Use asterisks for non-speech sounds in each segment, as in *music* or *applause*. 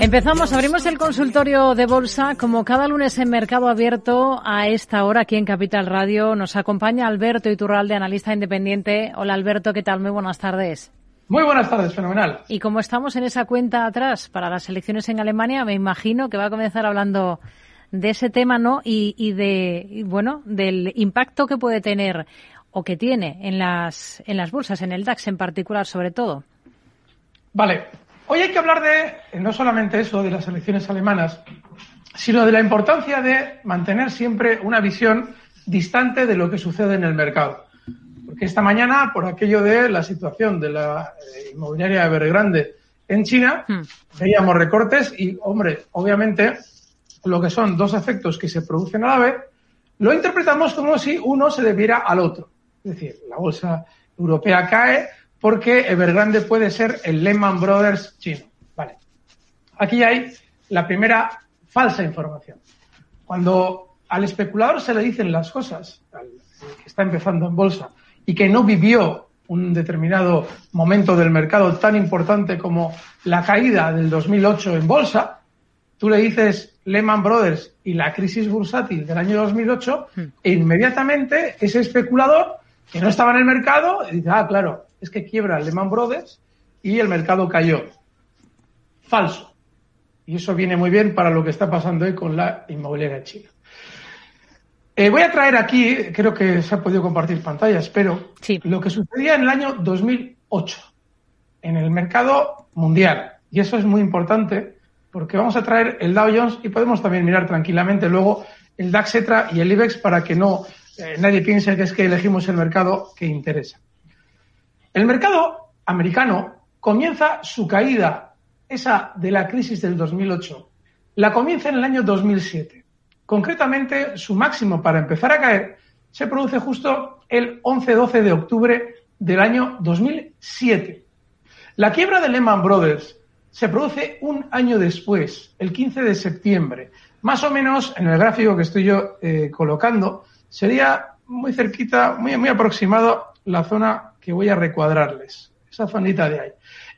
Empezamos, abrimos el consultorio de bolsa como cada lunes en Mercado Abierto a esta hora aquí en Capital Radio. Nos acompaña Alberto Iturralde, analista independiente. Hola Alberto, ¿qué tal? Muy buenas tardes. Muy buenas tardes, fenomenal. Y como estamos en esa cuenta atrás para las elecciones en Alemania, me imagino que va a comenzar hablando de ese tema, ¿no? Y, y de, bueno, del impacto que puede tener o que tiene en las, en las bolsas, en el DAX en particular, sobre todo. Vale, Hoy hay que hablar de no solamente eso, de las elecciones alemanas, sino de la importancia de mantener siempre una visión distante de lo que sucede en el mercado. Porque esta mañana, por aquello de la situación de la eh, inmobiliaria Evergrande en China, hmm. veíamos recortes y, hombre, obviamente, lo que son dos efectos que se producen a la vez, lo interpretamos como si uno se debiera al otro. Es decir, la bolsa europea cae, porque Evergrande puede ser el Lehman Brothers chino. Vale. Aquí hay la primera falsa información. Cuando al especulador se le dicen las cosas, al que está empezando en bolsa y que no vivió un determinado momento del mercado tan importante como la caída del 2008 en bolsa, tú le dices Lehman Brothers y la crisis bursátil del año 2008 hmm. e inmediatamente ese especulador que no estaba en el mercado dice, ah, claro, es que quiebra Lehman Brothers y el mercado cayó. Falso. Y eso viene muy bien para lo que está pasando hoy con la inmobiliaria china. Eh, voy a traer aquí, creo que se ha podido compartir pantallas, pero lo que sucedía en el año 2008 en el mercado mundial. Y eso es muy importante porque vamos a traer el Dow Jones y podemos también mirar tranquilamente luego el DAX ETRA y el IBEX para que no eh, nadie piense que es que elegimos el mercado que interesa. El mercado americano comienza su caída, esa de la crisis del 2008, la comienza en el año 2007. Concretamente, su máximo para empezar a caer se produce justo el 11-12 de octubre del año 2007. La quiebra de Lehman Brothers se produce un año después, el 15 de septiembre. Más o menos en el gráfico que estoy yo eh, colocando, sería muy cerquita, muy, muy aproximado la zona que voy a recuadrarles. Esa zonita de ahí.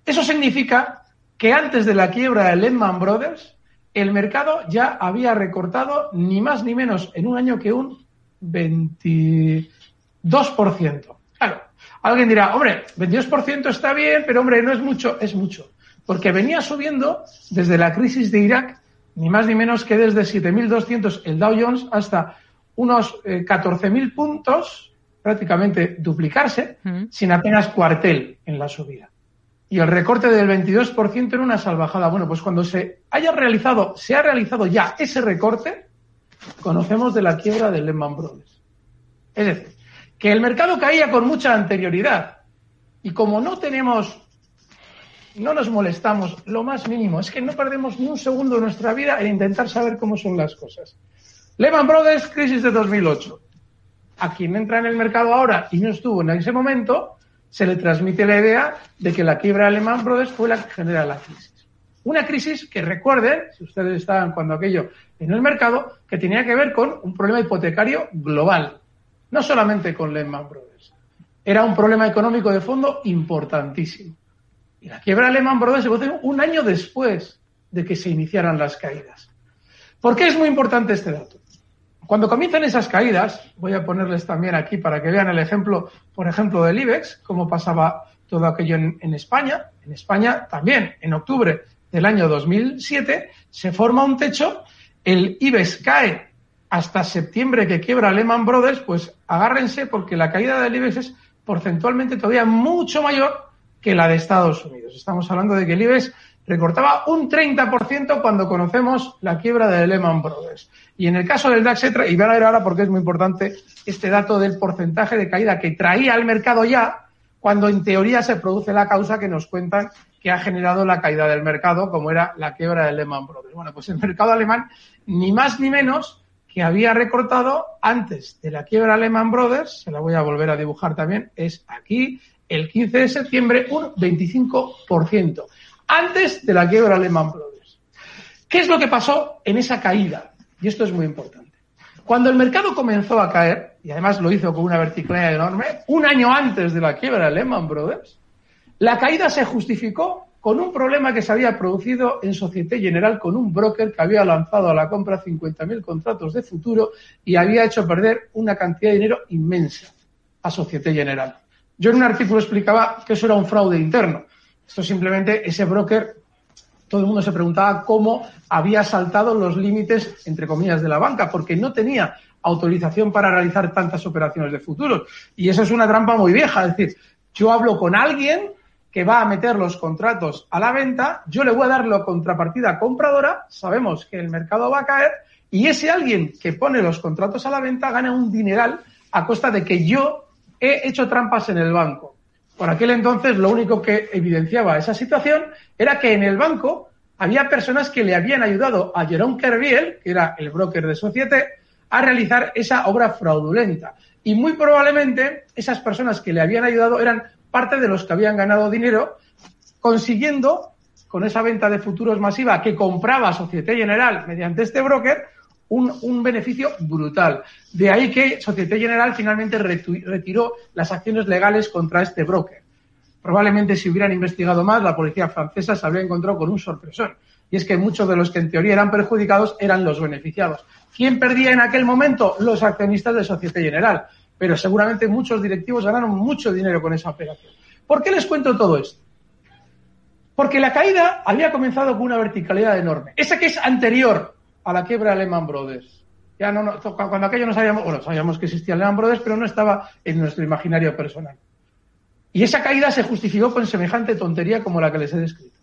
Eso significa que antes de la quiebra de Lehman Brothers, el mercado ya había recortado ni más ni menos en un año que un 22%. Claro, alguien dirá, hombre, 22% está bien, pero hombre, no es mucho, es mucho. Porque venía subiendo desde la crisis de Irak, ni más ni menos que desde 7.200 el Dow Jones hasta unos 14.000 eh, puntos prácticamente duplicarse mm. sin apenas cuartel en la subida. Y el recorte del 22% en una salvajada. Bueno, pues cuando se haya realizado, se ha realizado ya ese recorte, conocemos de la quiebra de Lehman Brothers. Es decir, que el mercado caía con mucha anterioridad. Y como no tenemos, no nos molestamos lo más mínimo, es que no perdemos ni un segundo de nuestra vida en intentar saber cómo son las cosas. Lehman Brothers, crisis de 2008 a quien entra en el mercado ahora y no estuvo en ese momento, se le transmite la idea de que la quiebra de Lehman Brothers fue la que genera la crisis. Una crisis que recuerden, si ustedes estaban cuando aquello en el mercado, que tenía que ver con un problema hipotecario global, no solamente con Lehman Brothers. Era un problema económico de fondo importantísimo. Y la quiebra de Lehman Brothers se produjo un año después de que se iniciaran las caídas. ¿Por qué es muy importante este dato? Cuando comienzan esas caídas, voy a ponerles también aquí para que vean el ejemplo, por ejemplo, del IBEX, cómo pasaba todo aquello en, España. En España también, en octubre del año 2007, se forma un techo, el IBEX cae hasta septiembre que quiebra Lehman Brothers, pues agárrense porque la caída del IBEX es porcentualmente todavía mucho mayor que la de Estados Unidos. Estamos hablando de que el IBEX recortaba un 30% cuando conocemos la quiebra de Lehman Brothers. Y en el caso del DAX, y van a ver ahora porque es muy importante este dato del porcentaje de caída que traía al mercado ya, cuando en teoría se produce la causa que nos cuentan que ha generado la caída del mercado, como era la quiebra de Lehman Brothers. Bueno, pues el mercado alemán, ni más ni menos que había recortado antes de la quiebra Lehman Brothers, se la voy a volver a dibujar también, es aquí, el 15 de septiembre, un 25% antes de la quiebra Lehman Brothers. ¿Qué es lo que pasó en esa caída? Y esto es muy importante. Cuando el mercado comenzó a caer, y además lo hizo con una verticalidad enorme, un año antes de la quiebra de Lehman Brothers, la caída se justificó con un problema que se había producido en Societe General con un broker que había lanzado a la compra 50.000 contratos de futuro y había hecho perder una cantidad de dinero inmensa a Societe General. Yo en un artículo explicaba que eso era un fraude interno. Esto simplemente, ese broker, todo el mundo se preguntaba cómo había saltado los límites, entre comillas, de la banca, porque no tenía autorización para realizar tantas operaciones de futuros. Y eso es una trampa muy vieja. Es decir, yo hablo con alguien que va a meter los contratos a la venta, yo le voy a dar la contrapartida compradora, sabemos que el mercado va a caer, y ese alguien que pone los contratos a la venta gana un dineral a costa de que yo he hecho trampas en el banco. Por aquel entonces lo único que evidenciaba esa situación era que en el banco había personas que le habían ayudado a Jerome Kerviel, que era el broker de Societe, a realizar esa obra fraudulenta. Y muy probablemente esas personas que le habían ayudado eran parte de los que habían ganado dinero consiguiendo con esa venta de futuros masiva que compraba Societe General mediante este broker un, beneficio brutal. De ahí que Societe General finalmente retiró las acciones legales contra este broker. Probablemente si hubieran investigado más, la policía francesa se habría encontrado con un sorpresón. Y es que muchos de los que en teoría eran perjudicados eran los beneficiados. ¿Quién perdía en aquel momento? Los accionistas de Societe General. Pero seguramente muchos directivos ganaron mucho dinero con esa operación. ¿Por qué les cuento todo esto? Porque la caída había comenzado con una verticalidad enorme. Esa que es anterior a la quiebra Lehman Brothers. Ya no, no, cuando aquello no sabíamos, bueno, sabíamos que existía Lehman Brothers, pero no estaba en nuestro imaginario personal. Y esa caída se justificó con semejante tontería como la que les he descrito.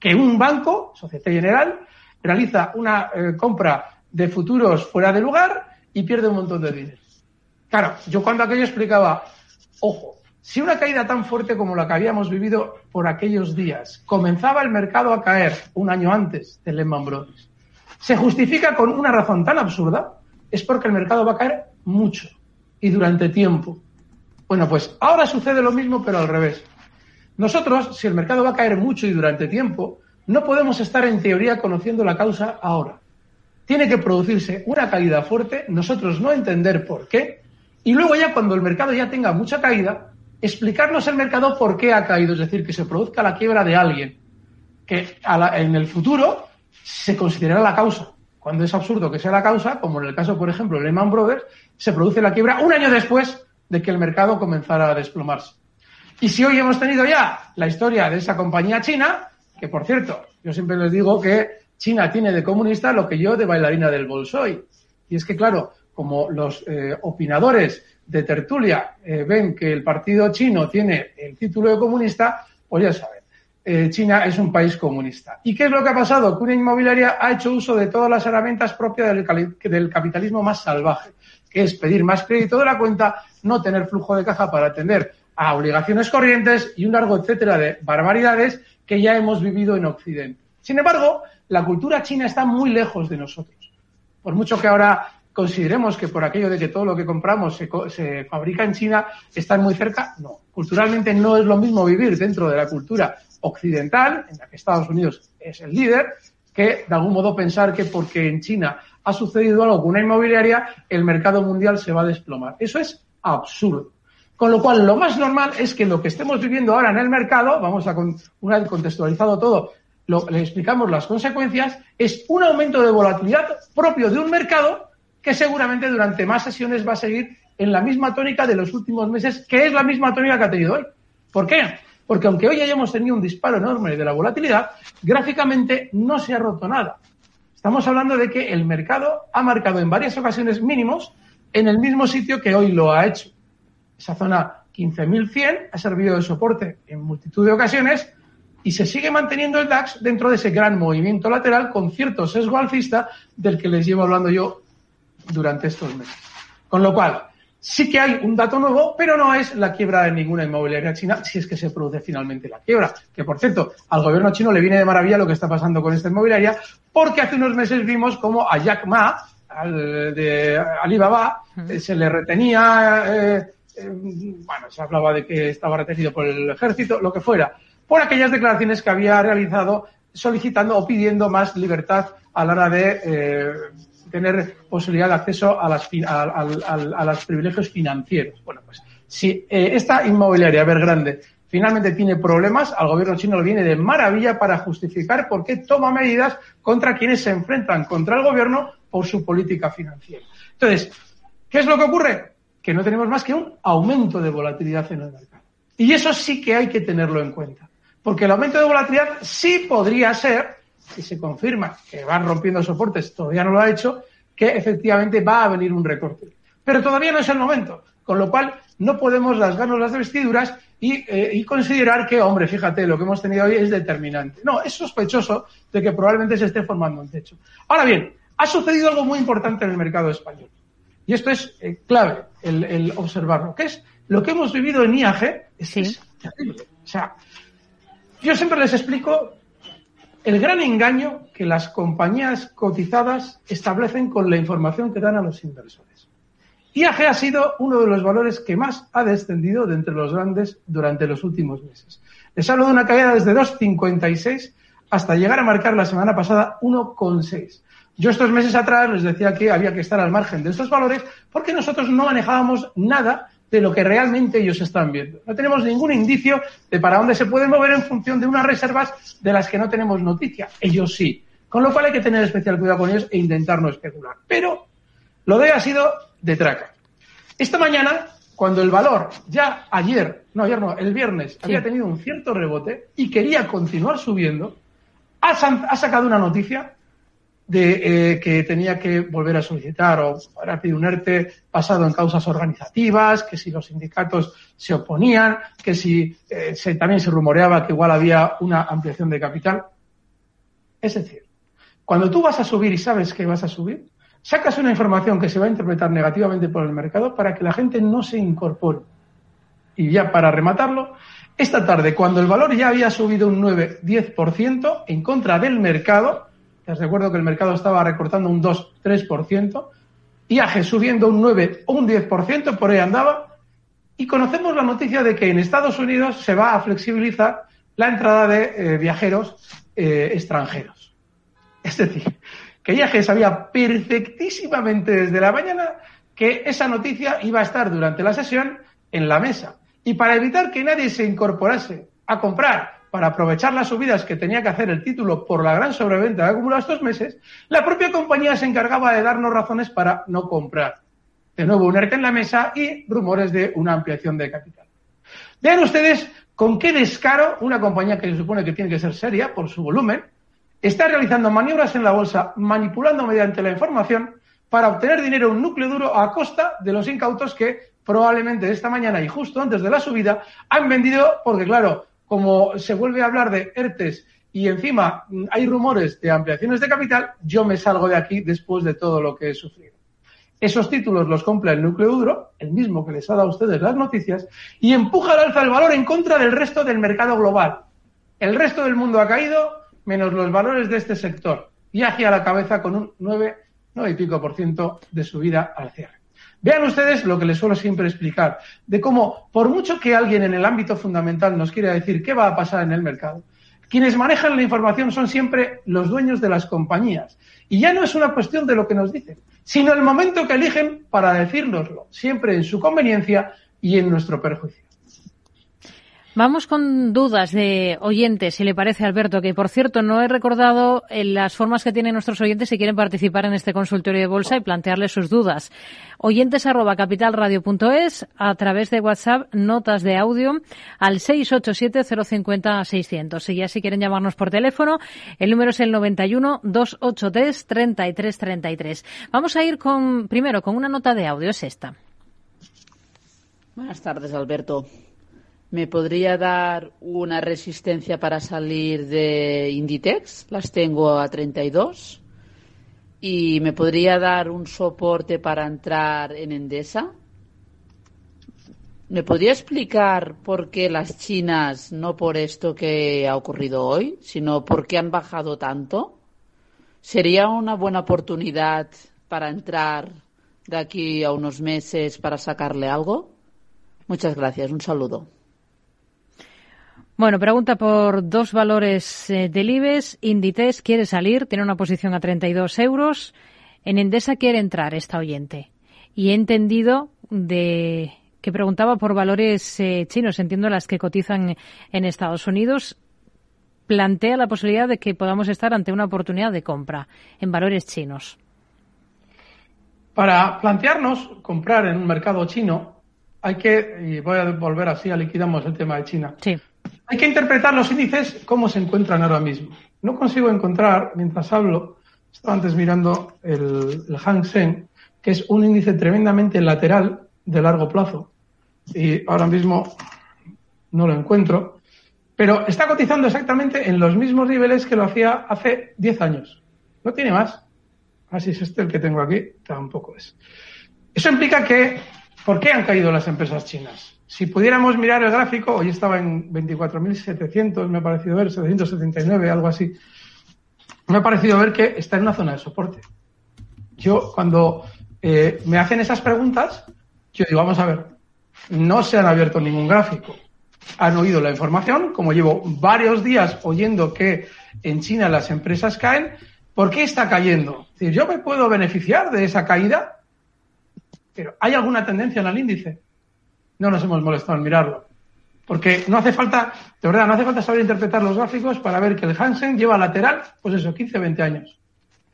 Que un banco, Societe General, realiza una eh, compra de futuros fuera de lugar y pierde un montón de dinero. Claro, yo cuando aquello explicaba, ojo, si una caída tan fuerte como la que habíamos vivido por aquellos días comenzaba el mercado a caer un año antes de Lehman Brothers se justifica con una razón tan absurda, es porque el mercado va a caer mucho y durante tiempo. Bueno, pues ahora sucede lo mismo, pero al revés. Nosotros, si el mercado va a caer mucho y durante tiempo, no podemos estar en teoría conociendo la causa ahora. Tiene que producirse una caída fuerte, nosotros no entender por qué, y luego ya cuando el mercado ya tenga mucha caída, explicarnos el mercado por qué ha caído, es decir, que se produzca la quiebra de alguien, que en el futuro se considerará la causa. Cuando es absurdo que sea la causa, como en el caso, por ejemplo, de Lehman Brothers, se produce la quiebra un año después de que el mercado comenzara a desplomarse. Y si hoy hemos tenido ya la historia de esa compañía china, que por cierto, yo siempre les digo que China tiene de comunista lo que yo de bailarina del Bolshoi. Y es que, claro, como los eh, opinadores de tertulia eh, ven que el partido chino tiene el título de comunista, pues ya saben. Eh, China es un país comunista. ¿Y qué es lo que ha pasado? Que una inmobiliaria ha hecho uso de todas las herramientas propias del, capitalismo más salvaje, que es pedir más crédito de la cuenta, no tener flujo de caja para atender a obligaciones corrientes y un largo etcétera de barbaridades que ya hemos vivido en Occidente. Sin embargo, la cultura china está muy lejos de nosotros. Por mucho que ahora consideremos que por aquello de que todo lo que compramos se, fabrica en China, están muy cerca. No, culturalmente no es lo mismo vivir dentro de la cultura occidental, en la que Estados Unidos es el líder, que de algún modo pensar que porque en China ha sucedido algo con una inmobiliaria, el mercado mundial se va a desplomar. Eso es absurdo. Con lo cual, lo más normal es que lo que estemos viviendo ahora en el mercado, vamos a, una vez contextualizado todo, le explicamos las consecuencias, es un aumento de volatilidad propio de un mercado que seguramente durante más sesiones va a seguir en la misma tónica de los últimos meses, que es la misma tónica que ha tenido hoy. ¿Por qué? Porque aunque hoy hayamos tenido un disparo enorme de la volatilidad, gráficamente no se ha roto nada. Estamos hablando de que el mercado ha marcado en varias ocasiones mínimos en el mismo sitio que hoy lo ha hecho. Esa zona 15.100 ha servido de soporte en multitud de ocasiones y se sigue manteniendo el DAX dentro de ese gran movimiento lateral con cierto sesgo alcista del que les llevo hablando yo durante estos meses. Con lo cual, sí que hay un dato nuevo, pero no es la quiebra de ninguna inmobiliaria china, si es que se produce finalmente la quiebra. Que, por cierto, al gobierno chino le viene de maravilla lo que está pasando con esta inmobiliaria, porque hace unos meses vimos como a Jack Ma, al de Alibaba, eh, se le retenía, eh, eh, bueno, se hablaba de que estaba retenido por el ejército, lo que fuera por aquellas declaraciones que había realizado solicitando o pidiendo más libertad a la hora de tener posibilidad de acceso a, las, a, los privilegios financieros. Bueno, pues si eh, esta inmobiliaria grande finalmente tiene problemas, al gobierno chino le viene de maravilla para justificar por qué toma medidas contra quienes se enfrentan contra el gobierno por su política financiera. Entonces, ¿qué es lo que ocurre? Que no tenemos más que un aumento de volatilidad en el mercado. Y eso sí que hay que tenerlo en cuenta. Porque el aumento de volatilidad sí podría ser, si se confirma que van rompiendo soportes, todavía no lo ha hecho, que efectivamente va a venir un recorte. Pero todavía no es el momento, con lo cual no podemos rasgarnos las vestiduras y, eh, y, considerar que, hombre, fíjate, lo que hemos tenido hoy es determinante. No, es sospechoso de que probablemente se esté formando un techo. Ahora bien, ha sucedido algo muy importante en el mercado español. Y esto es eh, clave, el, observarlo, que es lo que hemos vivido en IAG, es, es terrible. O sea, yo siempre les explico el gran engaño que las compañías cotizadas establecen con la información que dan a los inversores. IAG ha sido uno de los valores que más ha descendido de entre los grandes durante los últimos meses. Les hablo de una caída desde 2,56 hasta llegar a marcar la semana pasada 1,6. Yo estos meses atrás les decía que había que estar al margen de estos valores porque nosotros no manejábamos nada de lo que realmente ellos están viendo. No tenemos ningún indicio de para dónde se pueden mover en función de unas reservas de las que no tenemos noticia. Ellos sí. Con lo cual hay que tener especial cuidado con ellos e intentar no especular. Pero lo de ha sido de traca. Esta mañana, cuando el valor ya ayer, no ayer no, el viernes, había tenido un cierto rebote y quería continuar subiendo, ha sacado una noticia de eh, que tenía que volver a solicitar o para pedir un ERTE basado en causas organizativas, que si los sindicatos se oponían, que si eh, se, también se rumoreaba que igual había una ampliación de capital. Es decir, cuando tú vas a subir y sabes que vas a subir, sacas una información que se va a interpretar negativamente por el mercado para que la gente no se incorpore. Y ya para rematarlo, esta tarde, cuando el valor ya había subido un 9-10% en contra del mercado, les recuerdo que el mercado estaba recortando un 2-3%, IAG subiendo un 9 o un 10%, por ahí andaba, y conocemos la noticia de que en Estados Unidos se va a flexibilizar la entrada de eh, viajeros eh, extranjeros. Es decir, que IAG sabía perfectísimamente desde la mañana que esa noticia iba a estar durante la sesión en la mesa. Y para evitar que nadie se incorporase a comprar para aprovechar las subidas que tenía que hacer el título por la gran sobreventa que ha acumulado estos meses, la propia compañía se encargaba de darnos razones para no comprar. De nuevo, un ERTE en la mesa y rumores de una ampliación de capital. Vean ustedes con qué descaro una compañía que se supone que tiene que ser seria por su volumen está realizando maniobras en la bolsa, manipulando mediante la información para obtener dinero un núcleo duro a costa de los incautos que probablemente esta mañana y justo antes de la subida han vendido porque, claro, como se vuelve a hablar de ERTES y encima hay rumores de ampliaciones de capital, yo me salgo de aquí después de todo lo que he sufrido. Esos títulos los compra el núcleo duro, el mismo que les ha dado a ustedes las noticias, y empuja al alza el valor en contra del resto del mercado global. El resto del mundo ha caído, menos los valores de este sector, y hacia la cabeza con un 9, 9 y pico por ciento de subida al cierre. Vean ustedes lo que les suelo siempre explicar, de cómo, por mucho que alguien en el ámbito fundamental nos quiera decir qué va a pasar en el mercado, quienes manejan la información son siempre los dueños de las compañías. Y ya no es una cuestión de lo que nos dicen, sino el momento que eligen para decírnoslo, siempre en su conveniencia y en nuestro perjuicio. Vamos con dudas de oyentes, si le parece, Alberto, que por cierto no he recordado eh, las formas que tienen nuestros oyentes si quieren participar en este consultorio de bolsa y plantearles sus dudas. Oyentes arroba capitalradio.es, a través de WhatsApp, notas de audio al 687-050-600. Y ya si quieren llamarnos por teléfono, el número es el 91-283-3333. Vamos a ir con, primero, con una nota de audio, es esta. Buenas tardes, Alberto. ¿Me podría dar una resistencia para salir de Inditex? Las tengo a 32. ¿Y me podría dar un soporte para entrar en Endesa? ¿Me podría explicar por qué las chinas, no por esto que ha ocurrido hoy, sino por qué han bajado tanto? ¿Sería una buena oportunidad para entrar de aquí a unos meses para sacarle algo? Muchas gracias. Un saludo. Bueno, pregunta por dos valores eh, del IBEX. Inditex quiere salir, tiene una posición a 32 euros. En Endesa quiere entrar esta oyente. Y he entendido de que preguntaba por valores eh, chinos, entiendo las que cotizan en Estados Unidos. Plantea la posibilidad de que podamos estar ante una oportunidad de compra en valores chinos. Para plantearnos comprar en un mercado chino, hay que, y voy a volver así a liquidamos el tema de China. Sí hay que interpretar los índices como se encuentran ahora mismo. No consigo encontrar, mientras hablo, estaba antes mirando el, Hang Seng, que es un índice tremendamente lateral de largo plazo. Y ahora mismo no lo encuentro. Pero está cotizando exactamente en los mismos niveles que lo hacía hace 10 años. No tiene más. Así es este el que tengo aquí. Tampoco es. Eso implica que, ¿por qué han caído las empresas chinas? Si pudiéramos mirar el gráfico, hoy estaba en 24.700, me ha parecido ver, 779, algo así. Me ha parecido ver que está en una zona de soporte. Yo, cuando eh, me hacen esas preguntas, yo digo, vamos a ver, no se han abierto ningún gráfico. Han oído la información, como llevo varios días oyendo que en China las empresas caen, ¿por qué está cayendo? Es decir, yo me puedo beneficiar de esa caída, pero ¿hay alguna tendencia en el índice? no nos hemos molestado en mirarlo. Porque no hace falta, de verdad, no hace falta saber interpretar los gráficos para ver que el Hansen lleva lateral, pues eso, 15, 20 años.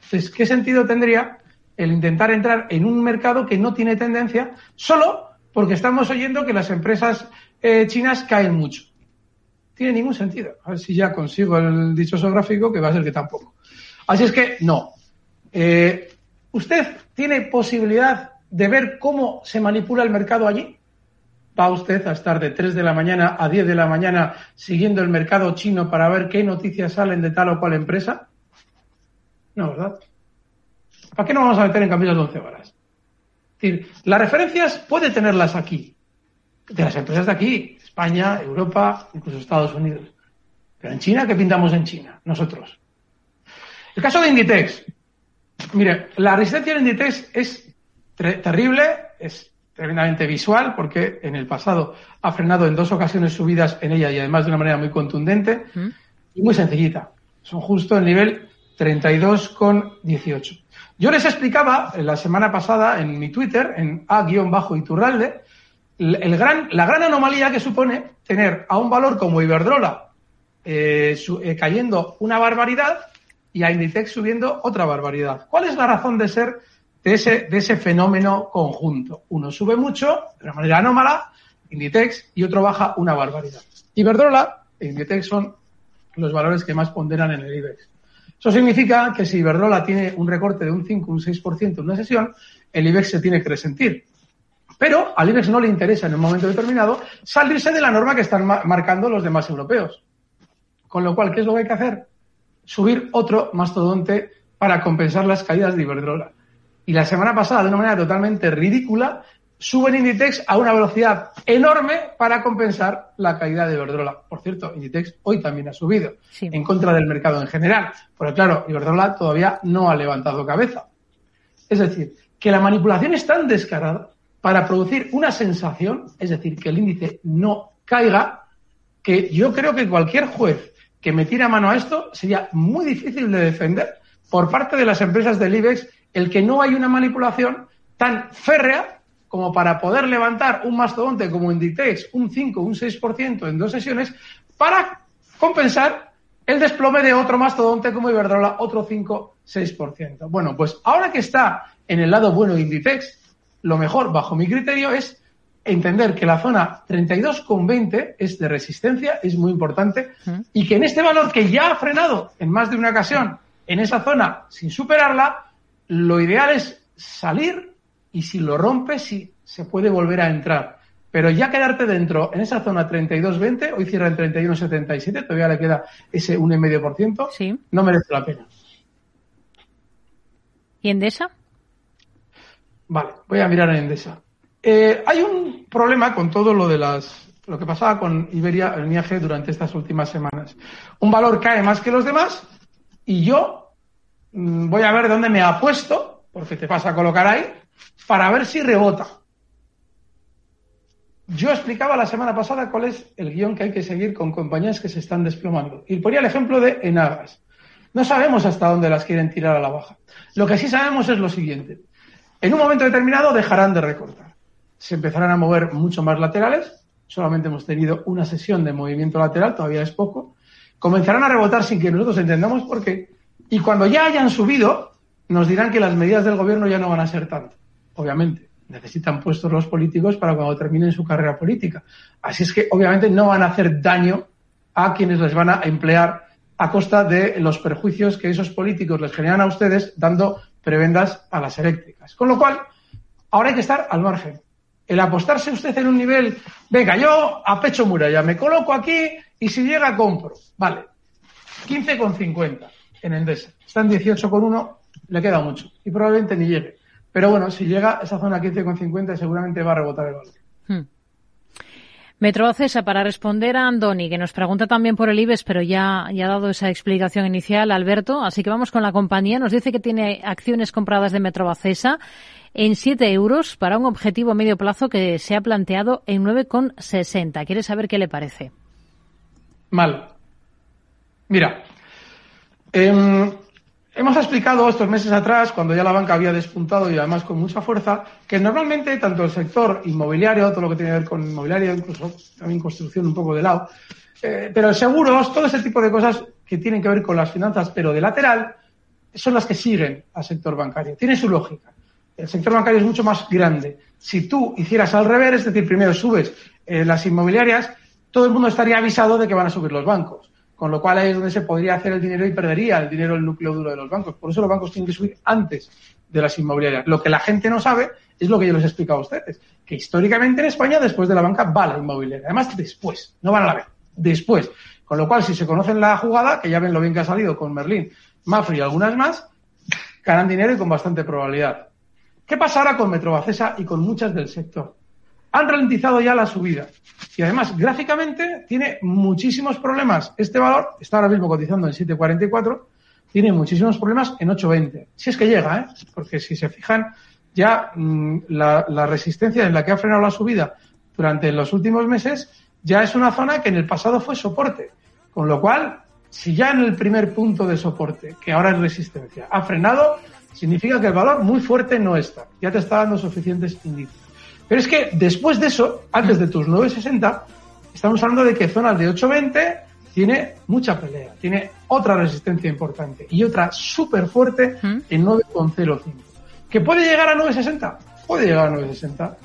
Entonces, ¿qué sentido tendría el intentar entrar en un mercado que no tiene tendencia solo porque estamos oyendo que las empresas eh, chinas caen mucho? Tiene ningún sentido. A ver si ya consigo el dichoso gráfico, que va a ser que tampoco. Así es que no. Eh, ¿Usted tiene posibilidad de ver cómo se manipula el mercado allí? ¿Va usted a estar de 3 de la mañana a 10 de la mañana siguiendo el mercado chino para ver qué noticias salen de tal o cual empresa? No, ¿verdad? ¿Para qué no vamos a meter en camisas de 11 horas? Es decir, las referencias puede tenerlas aquí, de las empresas de aquí, España, Europa, incluso Estados Unidos. Pero en China, ¿qué pintamos en China? Nosotros. El caso de Inditex. Mire, la resistencia de Inditex es terrible, es tremendamente visual porque en el pasado ha frenado en dos ocasiones subidas en ella y además de una manera muy contundente y muy sencillita. Son justo el nivel 32,18. Yo les explicaba la semana pasada en mi Twitter, en A-Iturralde, el gran, la gran anomalía que supone tener a un valor como Iberdrola eh, eh, cayendo una barbaridad y a Inditex subiendo otra barbaridad. ¿Cuál es la razón de ser de ese, de ese fenómeno conjunto. Uno sube mucho, de una manera anómala, Inditex, y otro baja una barbaridad. Iberdrola e Inditex son los valores que más ponderan en el IBEX. Eso significa que si Iberdrola tiene un recorte de un 5, un 6% en una sesión, el IBEX se tiene que resentir. Pero al IBEX no le interesa en un momento determinado salirse de la norma que están marcando los demás europeos. Con lo cual, ¿qué es lo que hay que hacer? Subir otro mastodonte para compensar las caídas de Iberdrola. Y la semana pasada, de una manera totalmente ridícula, suben Inditex a una velocidad enorme para compensar la caída de Iberdrola. Por cierto, Inditex hoy también ha subido en contra del mercado en general. Porque claro, Iberdrola todavía no ha levantado cabeza. Es decir, que la manipulación es tan descarada para producir una sensación, es decir, que el índice no caiga, que yo creo que cualquier juez que metiera mano a esto sería muy difícil de defender por parte de las empresas del IBEX el que no hay una manipulación tan férrea como para poder levantar un mastodonte como Inditex un 5, un 6% en dos sesiones para compensar el desplome de otro mastodonte como Iberdrola, otro 5, 6%. Bueno, pues ahora que está en el lado bueno de Inditex, lo mejor, bajo mi criterio, es entender que la zona 32,20 es de resistencia, es muy importante, y que en este valor que ya ha frenado en más de una ocasión en esa zona sin superarla, lo ideal es salir y si lo rompe, sí, se puede volver a entrar. Pero ya quedarte dentro en esa zona 32,20, hoy cierra en 31,77, todavía le queda ese 1,5%, sí. no merece la pena. ¿Y Endesa? Vale, voy a mirar en Endesa. Eh, hay un problema con todo lo de las lo que pasaba con Iberia el IAG durante estas últimas semanas. Un valor cae más que los demás y yo voy a ver dónde me apuesto, porque te pasa a colocar ahí, para ver si rebota. Yo explicaba la semana pasada cuál es el guion que hay que seguir con compañías que se están desplomando. Y ponía el ejemplo de Enagas. No sabemos hasta dónde las quieren tirar a la baja. Lo que sí sabemos es lo siguiente. En un momento determinado dejarán de recortar. Se empezarán a mover mucho más laterales. Solamente hemos tenido una sesión de movimiento lateral, todavía es poco. Comenzarán a rebotar sin que nosotros entendamos por qué. Y cuando ya hayan subido, nos dirán que las medidas del gobierno ya no van a ser tanto. Obviamente, necesitan puestos los políticos para cuando terminen su carrera política. Así es que, obviamente, no van a hacer daño a quienes les van a emplear a costa de los perjuicios que esos políticos les generan a ustedes dando prebendas a las eléctricas. Con lo cual, ahora hay que estar al margen. El apostarse usted en un nivel, venga, yo a pecho muralla, me coloco aquí y si llega compro. Vale, 15,50 en Endesa. Está en 18,1, le queda mucho y probablemente ni llegue. Pero bueno, si llega a esa zona 15,50 seguramente va a rebotar el valor. Hmm. Metrobacesa, para responder a Andoni, que nos pregunta también por el IBEX, pero ya, ya ha dado esa explicación inicial, Alberto. Así que vamos con la compañía. Nos dice que tiene acciones compradas de Metrobacesa en 7 euros para un objetivo a medio plazo que se ha planteado en 9,60. ¿Quiere saber qué le parece? Mal. Mira, eh, hemos explicado estos meses atrás, cuando ya la banca había despuntado y además con mucha fuerza, que normalmente tanto el sector inmobiliario, todo lo que tiene que ver con inmobiliario, incluso también construcción un poco de lado, eh, pero seguros, todo ese tipo de cosas que tienen que ver con las finanzas, pero de lateral, son las que siguen al sector bancario. Tiene su lógica. El sector bancario es mucho más grande. Si tú hicieras al revés, es decir, primero subes eh, las inmobiliarias, todo el mundo estaría avisado de que van a subir los bancos. Con lo cual ahí es donde se podría hacer el dinero y perdería el dinero el núcleo duro de los bancos. Por eso los bancos tienen que subir antes de las inmobiliarias. Lo que la gente no sabe es lo que yo les he explicado a ustedes. Que históricamente en España, después de la banca, va la inmobiliaria. Además, después. No van a la vez. Después. Con lo cual, si se conocen la jugada, que ya ven lo bien que ha salido con Merlín, Mafri y algunas más, ganan dinero y con bastante probabilidad. ¿Qué pasa ahora con Metrobacesa y con muchas del sector? Han ralentizado ya la subida. Y además, gráficamente, tiene muchísimos problemas. Este valor está ahora mismo cotizando en 7,44, tiene muchísimos problemas en 8,20. Si es que llega, ¿eh? Porque si se fijan, ya mmm, la, la, resistencia en la que ha frenado la subida durante los últimos meses ya es una zona que en el pasado fue soporte. Con lo cual, si ya en el primer punto de soporte, que ahora es resistencia, ha frenado, significa que el valor muy fuerte no está. Ya te está dando suficientes indicios. Pero es que después de eso, antes de tus 960, estamos hablando de que zonas de 820 tiene mucha pelea, tiene otra resistencia importante y otra súper fuerte en 9,05. ¿Que puede llegar a 960? Puede llegar a 960.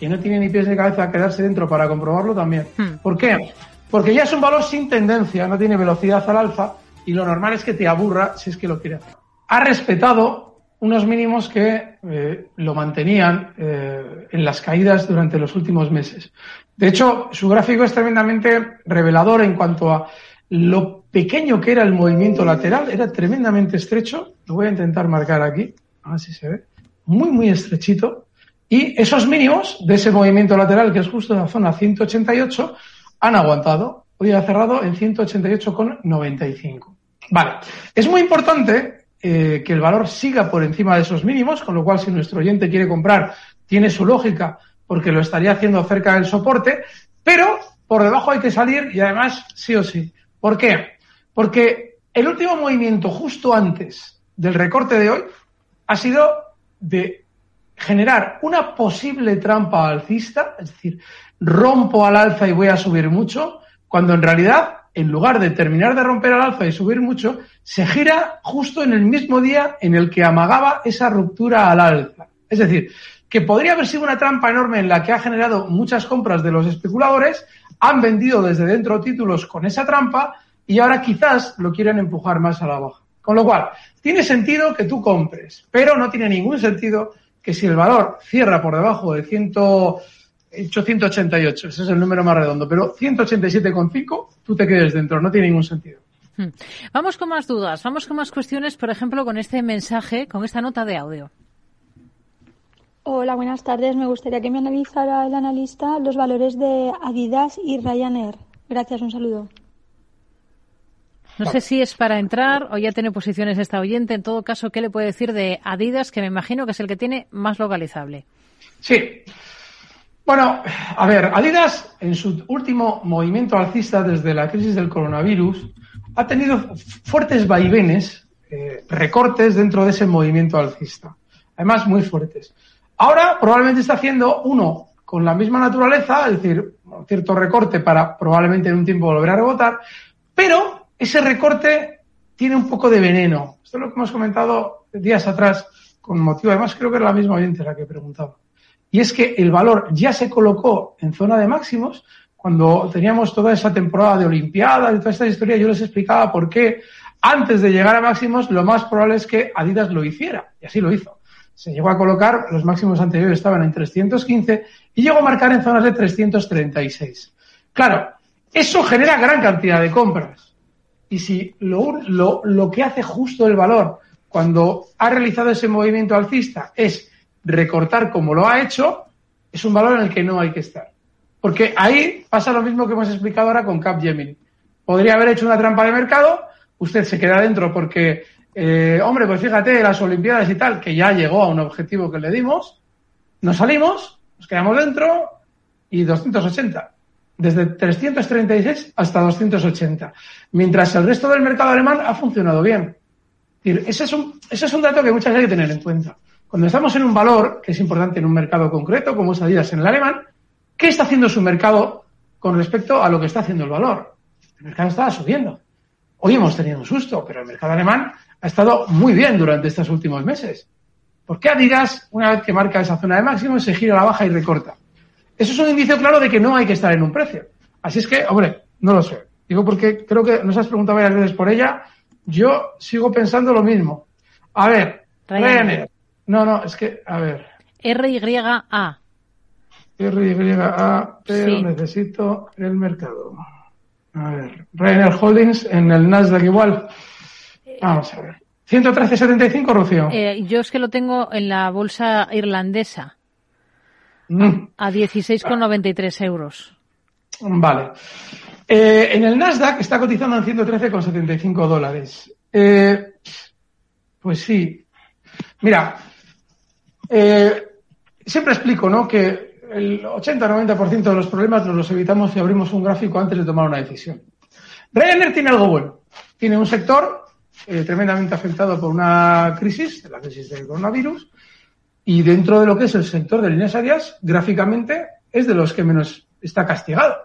Que no tiene ni pies de cabeza a quedarse dentro para comprobarlo también. ¿Por qué? Porque ya es un valor sin tendencia, no tiene velocidad al alfa y lo normal es que te aburra si es que lo quiere hacer. Ha respetado unos mínimos que eh, lo mantenían eh, en las caídas durante los últimos meses. De hecho, su gráfico es tremendamente revelador en cuanto a lo pequeño que era el movimiento lateral, era tremendamente estrecho. Lo voy a intentar marcar aquí, a ver si se ve. Muy, muy estrechito. Y esos mínimos de ese movimiento lateral, que es justo en la zona 188, han aguantado. Hoy ha cerrado en 188,95. Vale. Es muy importante eh, que el valor siga por encima de esos mínimos, con lo cual si nuestro oyente quiere comprar, tiene su lógica porque lo estaría haciendo cerca del soporte, pero por debajo hay que salir y además sí o sí. ¿Por qué? Porque el último movimiento justo antes del recorte de hoy ha sido de generar una posible trampa alcista, es decir, rompo al alza y voy a subir mucho, cuando en realidad, en lugar de terminar de romper al alza y subir mucho, se gira justo en el mismo día en el que amagaba esa ruptura al alza. Es decir, que podría haber sido una trampa enorme en la que ha generado muchas compras de los especuladores, han vendido desde dentro títulos con esa trampa y ahora quizás lo quieren empujar más a la baja. Con lo cual, tiene sentido que tú compres, pero no tiene ningún sentido que si el valor cierra por debajo de 100, 188, ese es el número más redondo, pero 187,5, tú te quedes dentro, no tiene ningún sentido. Hmm. Vamos con más dudas, vamos con más cuestiones, por ejemplo, con este mensaje, con esta nota de audio. Hola, buenas tardes. Me gustaría que me analizara el analista los valores de Adidas y Ryanair. Gracias, un saludo. No sé si es para entrar o ya tiene posiciones esta oyente. En todo caso, ¿qué le puede decir de Adidas, que me imagino que es el que tiene más localizable? Sí. Bueno, a ver, Adidas en su último movimiento alcista desde la crisis del coronavirus ha tenido fuertes vaivenes, eh, recortes dentro de ese movimiento alcista. Además, muy fuertes. Ahora probablemente está haciendo uno con la misma naturaleza, es decir, cierto recorte para probablemente en un tiempo volver a rebotar, pero ese recorte tiene un poco de veneno. Esto es lo que hemos comentado días atrás con motivo, además creo que era la misma oyente la que preguntaba. Y es que el valor ya se colocó en zona de máximos cuando teníamos toda esa temporada de Olimpiadas y toda esta historia, yo les explicaba por qué antes de llegar a máximos lo más probable es que Adidas lo hiciera. Y así lo hizo. Se llegó a colocar, los máximos anteriores estaban en 315 y llegó a marcar en zonas de 336. Claro, eso genera gran cantidad de compras. Y si lo, lo, lo que hace justo el valor cuando ha realizado ese movimiento alcista es recortar como lo ha hecho, es un valor en el que no hay que estar. Porque ahí pasa lo mismo que hemos explicado ahora con Capgemini. Podría haber hecho una trampa de mercado, usted se queda dentro porque, eh, hombre, pues fíjate, las Olimpiadas y tal, que ya llegó a un objetivo que le dimos, nos salimos, nos quedamos dentro y 280 desde 336 hasta 280, mientras el resto del mercado alemán ha funcionado bien. Ese es un, ese es un dato que muchas veces hay que tener en cuenta. Cuando estamos en un valor que es importante en un mercado concreto, como es Adidas en el alemán, ¿qué está haciendo su mercado con respecto a lo que está haciendo el valor? El mercado estaba subiendo. Hoy hemos tenido un susto, pero el mercado alemán ha estado muy bien durante estos últimos meses. ¿Por qué Adidas, una vez que marca esa zona de máximo, se gira a la baja y recorta? Eso es un indicio claro de que no hay que estar en un precio. Así es que, hombre, no lo sé. Digo porque creo que nos has preguntado varias veces por ella. Yo sigo pensando lo mismo. A ver, Ryanair. No, no, es que, a ver. R-Y-A. R-Y-A, pero necesito el mercado. A ver, Ryanair Holdings en el Nasdaq igual. Vamos a ver. 113.75, Rocío. Eh, yo es que lo tengo en la bolsa irlandesa. Mm. A 16,93 euros. Vale. Eh, en el Nasdaq está cotizando en 113,75 dólares. Eh, pues sí. Mira, eh, siempre explico, ¿no? Que el 80-90% de los problemas los evitamos si abrimos un gráfico antes de tomar una decisión. Ryanair tiene algo bueno. Tiene un sector tremendamente afectado por una crisis, la crisis del coronavirus, y dentro de lo que es el sector de líneas aéreas, gráficamente es de los que menos está castigado,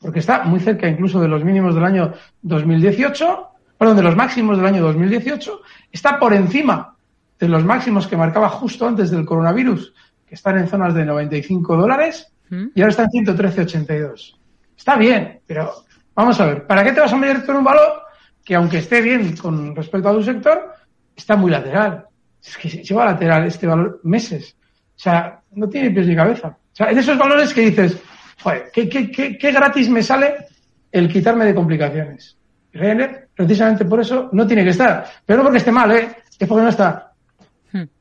porque está muy cerca incluso de los mínimos del año 2018, perdón, de los máximos del año 2018, está por encima de los máximos que marcaba justo antes del coronavirus, que están en zonas de 95 dólares, ¿Mm? y ahora está en 113,82. Está bien, pero vamos a ver, ¿para qué te vas a meter tú en un valor que aunque esté bien con respecto a tu sector, está muy lateral? es que lleva lateral este valor meses. O sea, no tiene pies ni cabeza. O sea, es de esos valores que dices, joder, ¿qué, qué, qué, gratis me sale el quitarme de complicaciones? Ryanair, precisamente por eso, no tiene que estar. Pero no porque esté mal, ¿eh? Es porque no está.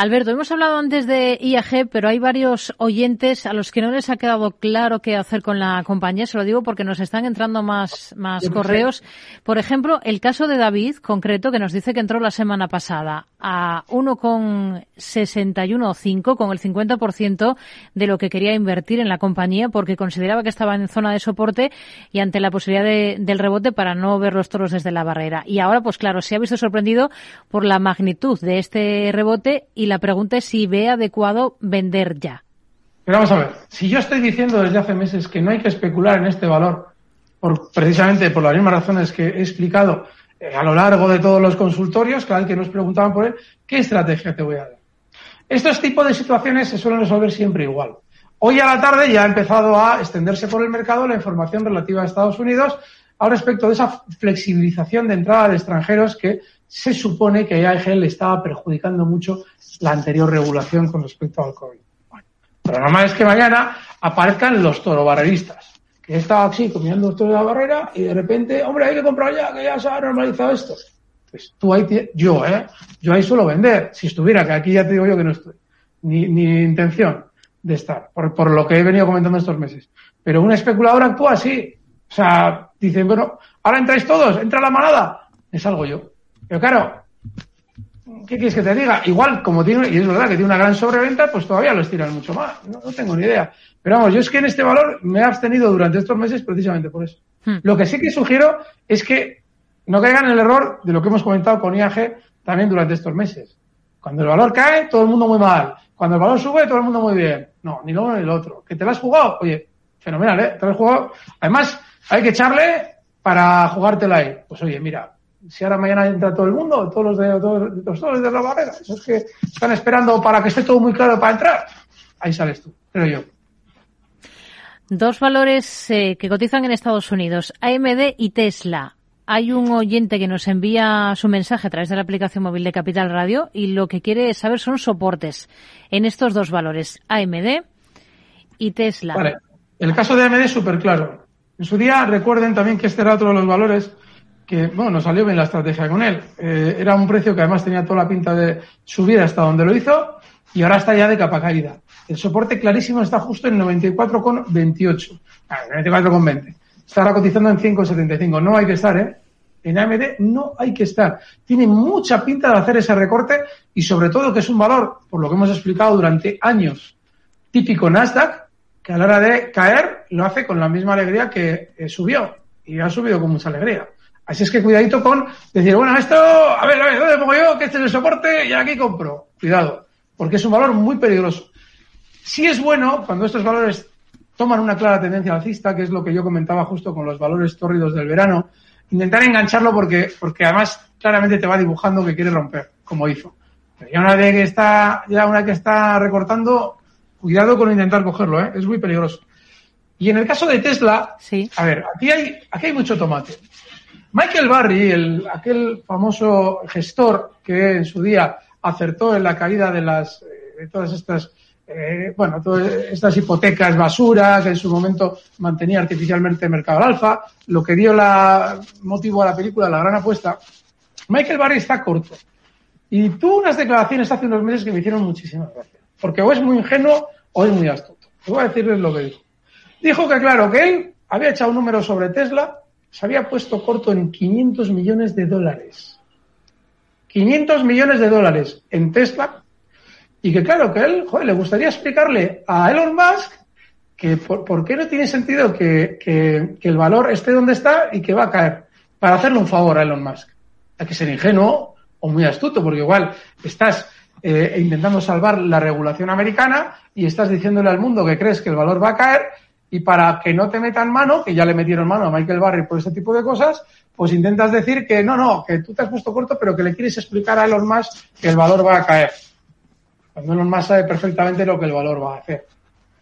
Alberto, hemos hablado antes de IAG, pero hay varios oyentes a los que no les ha quedado claro qué hacer con la compañía. Se lo digo porque nos están entrando más, más correos. Por ejemplo, el caso de David, concreto, que nos dice que entró la semana pasada a 1,61,5 con el 50% de lo que quería invertir en la compañía porque consideraba que estaba en zona de soporte y ante la posibilidad del rebote para no ver los toros desde la barrera. Y ahora, pues claro, se ha visto sorprendido por la magnitud de este rebote y la pregunta es si ve adecuado vender ya. Pero vamos a ver, si yo estoy diciendo desde hace meses que no hay que especular en este valor, por, precisamente por las mismas razones que he explicado eh, a lo largo de todos los consultorios, cada vez que nos preguntaban por él, ¿qué estrategia te voy a dar? Estos tipos de situaciones se suelen resolver siempre igual. Hoy a la tarde ya ha empezado a extenderse por el mercado la información relativa a Estados Unidos al respecto de esa flexibilización de entrada de extranjeros que se supone que a AEG le estaba perjudicando mucho la anterior regulación con respecto al COVID. Pero normal es que mañana aparezcan los torobarreristas, que he estado así comiendo toda la barrera y de repente, hombre, hay que comprar ya, que ya se ha normalizado esto. Pues tú ahí, yo, ¿eh? Yo ahí suelo vender. Si estuviera, que aquí ya te digo yo que no estoy. Ni, intención de estar, por, por lo que he venido comentando estos meses. Pero un especulador actúa así. O sea, dicen, bueno, ahora entráis todos, entra la manada. Es algo yo. Pero claro, ¿qué quieres que te diga? Igual, como tiene, y es verdad que tiene una gran sobreventa, pues todavía lo estiran mucho más. No, no tengo ni idea. Pero vamos, yo es que en este valor me he abstenido durante estos meses precisamente por eso. Hmm. Lo que sí que sugiero es que no caigan en el error de lo que hemos comentado con IAG también durante estos meses. Cuando el valor cae, todo el mundo muy mal. Cuando el valor sube, todo el mundo muy bien. No, ni lo uno ni lo otro. ¿Que te lo has jugado? Oye, fenomenal, ¿eh? Te lo has jugado. Además, hay que echarle para jugártela ahí. Pues oye, mira, si ahora mañana entra todo el mundo, todos los de, todos, todos de la barrera, esos que están esperando para que esté todo muy claro para entrar, ahí sales tú, creo yo. Dos valores eh, que cotizan en Estados Unidos, AMD y Tesla. Hay un oyente que nos envía su mensaje a través de la aplicación móvil de Capital Radio y lo que quiere saber son soportes en estos dos valores, AMD y Tesla. Vale. El caso de AMD es súper claro. En su día, recuerden también que este era otro de los valores que, bueno, nos salió bien la estrategia con él. Eh, era un precio que además tenía toda la pinta de subir hasta donde lo hizo y ahora está ya de capa caída. El soporte clarísimo está justo en 94,28. Ah, 94,20 estará cotizando en 5,75. No hay que estar, ¿eh? En AMD no hay que estar. Tiene mucha pinta de hacer ese recorte y sobre todo que es un valor, por lo que hemos explicado durante años, típico Nasdaq, que a la hora de caer lo hace con la misma alegría que eh, subió y ha subido con mucha alegría. Así es que cuidadito con decir, bueno, esto, a ver, a ver, ¿dónde pongo yo? Que este es el soporte y aquí compro. Cuidado, porque es un valor muy peligroso. Sí es bueno cuando estos valores toman una clara tendencia alcista, que es lo que yo comentaba justo con los valores tórridos del verano, intentar engancharlo porque, porque además claramente te va dibujando que quiere romper, como hizo. Pero ya una vez que está, ya una que está recortando, cuidado con intentar cogerlo, ¿eh? es muy peligroso. Y en el caso de Tesla, sí. a ver, aquí hay, aquí hay mucho tomate. Michael Barry, el, aquel famoso gestor que en su día acertó en la caída de las, de todas estas eh, bueno, todas estas hipotecas basuras, en su momento mantenía artificialmente mercado al alfa, lo que dio la motivo a la película La Gran Apuesta. Michael Barry está corto. Y tuvo unas declaraciones hace unos meses que me hicieron muchísimas gracias. Porque o es muy ingenuo o es muy astuto. voy a decirles lo que dijo. Dijo que, claro, que él había echado un número sobre Tesla, se había puesto corto en 500 millones de dólares. 500 millones de dólares en Tesla y que claro, que él, joder, le gustaría explicarle a Elon Musk que por, qué no tiene sentido que, que, el valor esté donde está y que va a caer. Para hacerle un favor a Elon Musk. Hay que ser ingenuo o muy astuto, porque igual estás eh, intentando salvar la regulación americana y estás diciéndole al mundo que crees que el valor va a caer y para que no te metan mano, que ya le metieron mano a Michael Barry por este tipo de cosas, pues intentas decir que no, no, que tú te has puesto corto, pero que le quieres explicar a Elon Musk que el valor va a caer. Cuando Elon Musk sabe perfectamente lo que el valor va a hacer.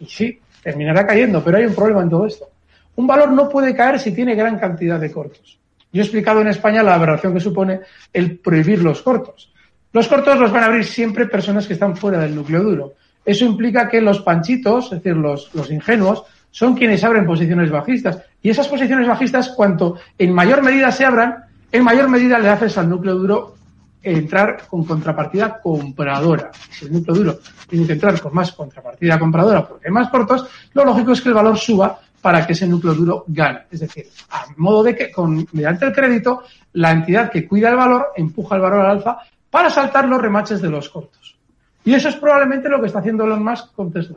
Y sí, terminará cayendo, pero hay un problema en todo esto. Un valor no puede caer si tiene gran cantidad de cortos. Yo he explicado en España la aberración que supone el prohibir los cortos. Los cortos los van a abrir siempre personas que están fuera del núcleo duro. Eso implica que los panchitos, es decir, los, los ingenuos, son quienes abren posiciones bajistas. Y esas posiciones bajistas, cuanto en mayor medida se abran, en mayor medida le haces al núcleo duro entrar con contrapartida compradora. Si el núcleo duro tiene que entrar con más contrapartida compradora porque hay más cortos, lo lógico es que el valor suba para que ese núcleo duro gane. Es decir, a modo de que mediante el crédito, la entidad que cuida el valor empuja el valor al alfa para saltar los remaches de los cortos. Y eso es probablemente lo que está haciendo Elon Musk con Tesla.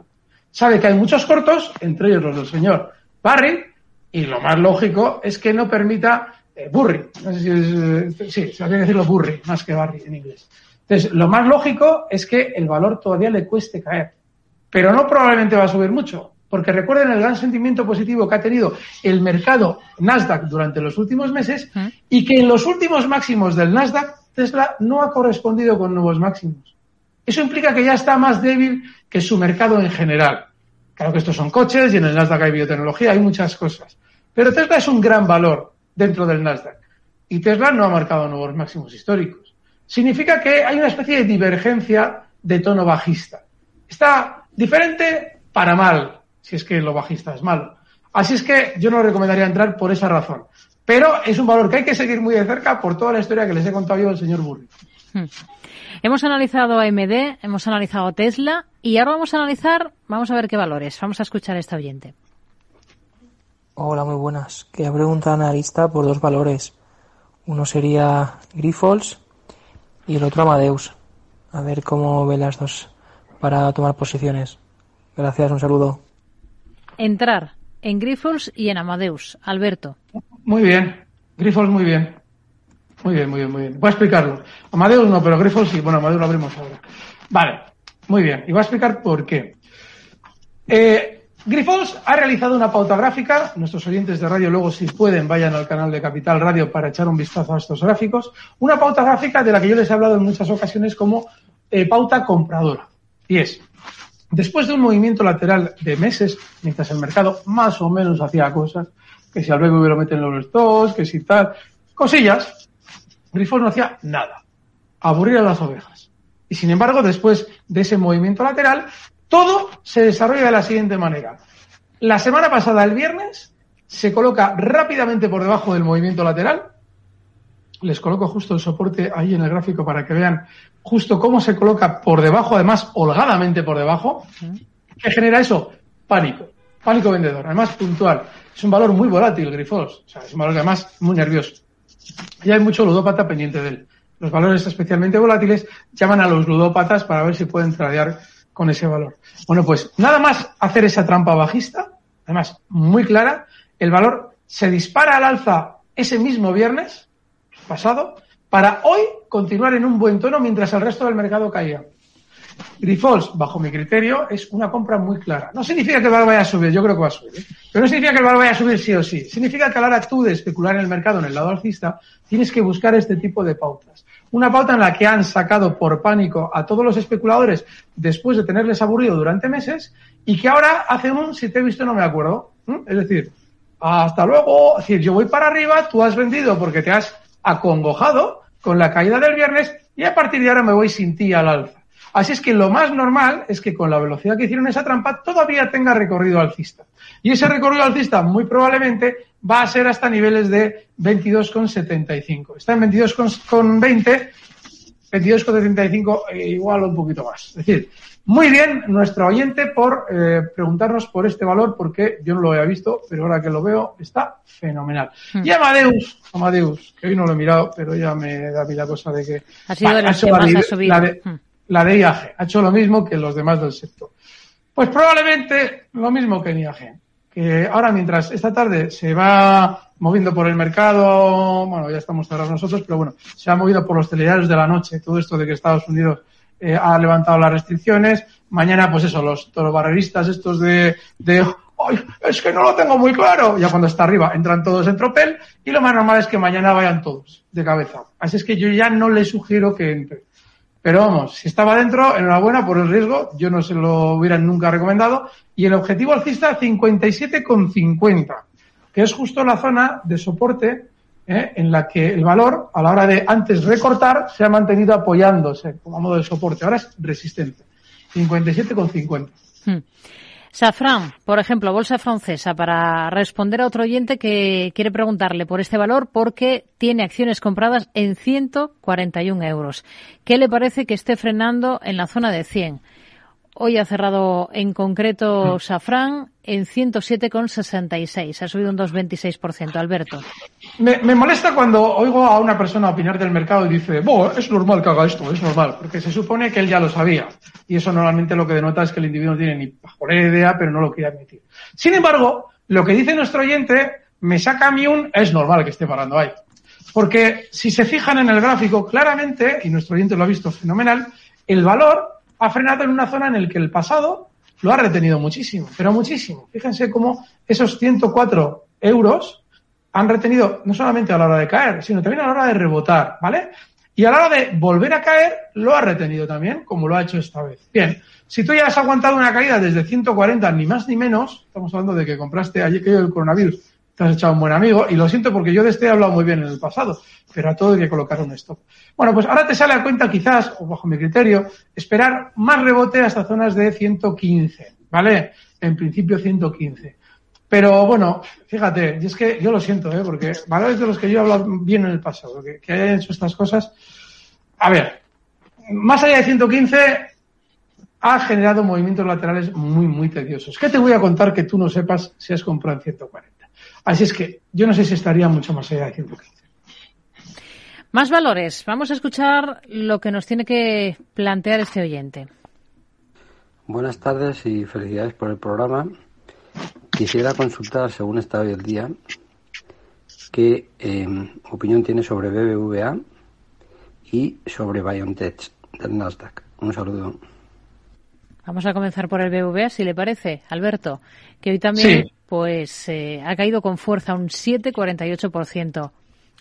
Sabe que hay muchos cortos, entre ellos los del señor Barry, y lo más lógico es que no permita eh, Burry, no sé si es, eh, sí, se habría que decirlo Burry, más que Barry en inglés. Entonces, lo más lógico es que el valor todavía le cueste caer, pero no probablemente va a subir mucho, porque recuerden el gran sentimiento positivo que ha tenido el mercado Nasdaq durante los últimos meses y que en los últimos máximos del Nasdaq Tesla no ha correspondido con nuevos máximos. Eso implica que ya está más débil que su mercado en general. Claro que estos son coches y en el Nasdaq hay biotecnología, hay muchas cosas. Pero Tesla es un gran valor dentro del Nasdaq. Y Tesla no ha marcado nuevos máximos históricos. Significa que hay una especie de divergencia de tono bajista. Está diferente para mal, si es que lo bajista es malo. Así es que yo no recomendaría entrar por esa razón. Pero es un valor que hay que seguir muy de cerca por toda la historia que les he contado yo al señor Burri. Hmm. Hemos analizado AMD, hemos analizado Tesla y ahora vamos a analizar, vamos a ver qué valores. Vamos a escuchar a esta oyente. Hola, muy buenas. Quería preguntar a analista por dos valores. Uno sería Grifols y el otro Amadeus. A ver cómo ve las dos para tomar posiciones. Gracias, un saludo. Entrar en Grifols y en Amadeus. Alberto. Muy bien. Grifols muy bien. Muy bien, muy bien, muy bien. Voy a explicarlo. Amadeus no, pero Grifols sí. Bueno, Amadeus lo abrimos ahora. Vale, muy bien. Y voy a explicar por qué. Eh, Grifols ha realizado una pauta gráfica. Nuestros oyentes de radio, luego, si pueden, vayan al canal de Capital Radio para echar un vistazo a estos gráficos. Una pauta gráfica de la que yo les he hablado en muchas ocasiones como eh, pauta compradora. Y es, después de un movimiento lateral de meses, mientras el mercado más o menos hacía cosas, que si al BBV lo meten en los stocks, que si tal, cosillas, Grifols no hacía nada. Aburrir a las ovejas. Y sin embargo, después de ese movimiento lateral, todo se desarrolla de la siguiente manera. La semana pasada, el viernes, se coloca rápidamente por debajo del movimiento lateral. Les coloco justo el soporte ahí en el gráfico para que vean justo cómo se coloca por debajo, además holgadamente por debajo. ¿Qué genera eso? Pánico. Pánico vendedor. Además, puntual. Es un valor muy volátil, Grifols. O sea, es un valor además muy nervioso. Y hay mucho ludópata pendiente de él. Los valores especialmente volátiles llaman a los ludópatas para ver si pueden tradear con ese valor. Bueno, pues nada más hacer esa trampa bajista, además muy clara, el valor se dispara al alza ese mismo viernes pasado para hoy continuar en un buen tono mientras el resto del mercado caía. Grifols, bajo mi criterio, es una compra muy clara. No significa que el valor vaya a subir, yo creo que va a subir, ¿eh? pero no significa que el valor vaya a subir sí o sí. Significa que a la hora tú de especular en el mercado en el lado alcista, tienes que buscar este tipo de pautas. Una pauta en la que han sacado por pánico a todos los especuladores después de tenerles aburrido durante meses y que ahora hacen un si te he visto no me acuerdo. Es decir, hasta luego, es decir, yo voy para arriba, tú has vendido porque te has acongojado con la caída del viernes y a partir de ahora me voy sin ti al alza. Así es que lo más normal es que con la velocidad que hicieron esa trampa todavía tenga recorrido alcista. Y ese recorrido alcista muy probablemente va a ser hasta niveles de 22,75. Está en 22,20, 22,75 eh, igual un poquito más. Es decir, muy bien nuestro oyente por eh, preguntarnos por este valor porque yo no lo había visto, pero ahora que lo veo está fenomenal. Hmm. Y Amadeus, Amadeus, que hoy no lo he mirado, pero ya me da la cosa de que ha sido de las que más ha subido. La de, hmm. La de IAG ha hecho lo mismo que los demás del sector. Pues probablemente lo mismo que en IAG que ahora mientras esta tarde se va moviendo por el mercado, bueno, ya estamos cerrados nosotros, pero bueno, se ha movido por los telediarios de la noche, todo esto de que Estados Unidos eh, ha levantado las restricciones, mañana pues eso, los torobarreristas estos de, de ¡ay, es que no lo tengo muy claro! Ya cuando está arriba entran todos en tropel y lo más normal es que mañana vayan todos de cabeza. Así es que yo ya no le sugiero que entre. Pero vamos, si estaba dentro, enhorabuena por el riesgo, yo no se lo hubiera nunca recomendado. Y el objetivo alcista 57,50, que es justo la zona de soporte ¿eh? en la que el valor, a la hora de antes recortar, se ha mantenido apoyándose como modo de soporte. Ahora es resistente. 57,50. Safran, por ejemplo, bolsa francesa, para responder a otro oyente que quiere preguntarle por este valor porque tiene acciones compradas en 141 euros. ¿Qué le parece que esté frenando en la zona de 100? Hoy ha cerrado en concreto. Safran en 107,66. Ha subido un 2,26%. Alberto. Me, me, molesta cuando oigo a una persona opinar del mercado y dice, Bo, es normal que haga esto, es normal, porque se supone que él ya lo sabía. Y eso normalmente lo que denota es que el individuo no tiene ni pajolera idea, pero no lo quiere admitir. Sin embargo, lo que dice nuestro oyente me saca a mí un, es normal que esté parando ahí. Porque si se fijan en el gráfico, claramente, y nuestro oyente lo ha visto fenomenal, el valor ha frenado en una zona en la que el pasado lo ha retenido muchísimo, pero muchísimo. Fíjense cómo esos 104 euros han retenido no solamente a la hora de caer, sino también a la hora de rebotar, ¿vale? Y a la hora de volver a caer, lo ha retenido también, como lo ha hecho esta vez. Bien, si tú ya has aguantado una caída desde 140, ni más ni menos, estamos hablando de que compraste ayer que el coronavirus, te has echado un buen amigo, y lo siento porque yo de este he hablado muy bien en el pasado, pero a todo hay que colocar un stop. Bueno, pues ahora te sale a cuenta quizás, o bajo mi criterio, esperar más rebote hasta zonas de 115, ¿vale? En principio 115. Pero bueno, fíjate, y es que yo lo siento, ¿eh? porque valores de los que yo he hablado bien en el pasado, que, que hayan hecho estas cosas. A ver, más allá de 115, ha generado movimientos laterales muy, muy tediosos. ¿Qué te voy a contar que tú no sepas si has comprado en 140? Así es que yo no sé si estaría mucho más allá de 115. Más valores. Vamos a escuchar lo que nos tiene que plantear este oyente. Buenas tardes y felicidades por el programa. Quisiera consultar, según está hoy el día, qué eh, opinión tiene sobre BBVA y sobre BioNTech del Nasdaq. Un saludo. Vamos a comenzar por el BBVA, si le parece, Alberto, que hoy también Sí. Pues eh, ha caído con fuerza un 7,48%.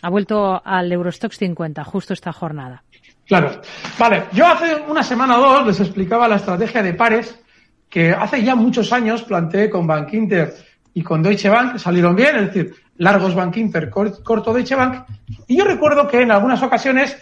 Ha vuelto al Eurostox 50 justo esta jornada. Claro. Vale, yo hace una semana o dos les explicaba la estrategia de pares que hace ya muchos años planteé con Bank Inter y con Deutsche Bank, salieron bien, es decir, largos Bank Inter, cor- corto Deutsche Bank. Y yo recuerdo que en algunas ocasiones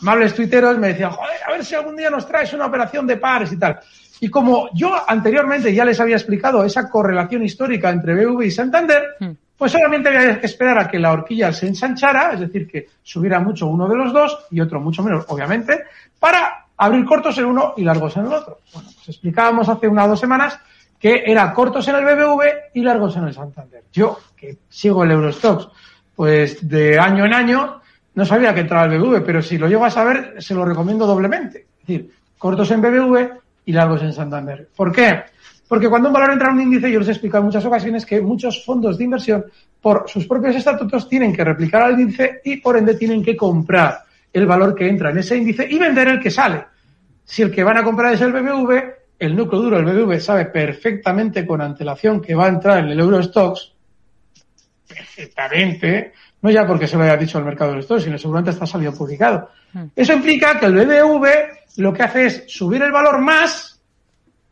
amables tuiteros me decían, joder, a ver si algún día nos traes una operación de pares y tal. Y como yo anteriormente ya les había explicado esa correlación histórica entre BV y Santander, Hmm. pues solamente había que esperar a que la horquilla se ensanchara, es decir, que subiera mucho uno de los dos y otro mucho menos, obviamente, para abrir cortos en uno y largos en el otro. Bueno, pues explicábamos hace unas dos semanas que era cortos en el BBV y largos en el Santander. Yo, que sigo el Eurostox, pues de año en año, no sabía que entraba el BBV, pero si lo llego a saber, se lo recomiendo doblemente. Es decir, cortos en BBV y largos en Santander. ¿Por qué? Porque cuando un valor entra en un índice, yo les he explicado en muchas ocasiones que muchos fondos de inversión, por sus propios estatutos, tienen que replicar al índice y por ende tienen que comprar el valor que entra en ese índice y vender el que sale. Si el que van a comprar es el BBV, el núcleo duro del BBV sabe perfectamente con antelación que va a entrar en el Eurostox, perfectamente, no ya porque se lo haya dicho al mercado del stock, sino seguramente está salido publicado. Eso implica que el BBV lo que hace es subir el valor más,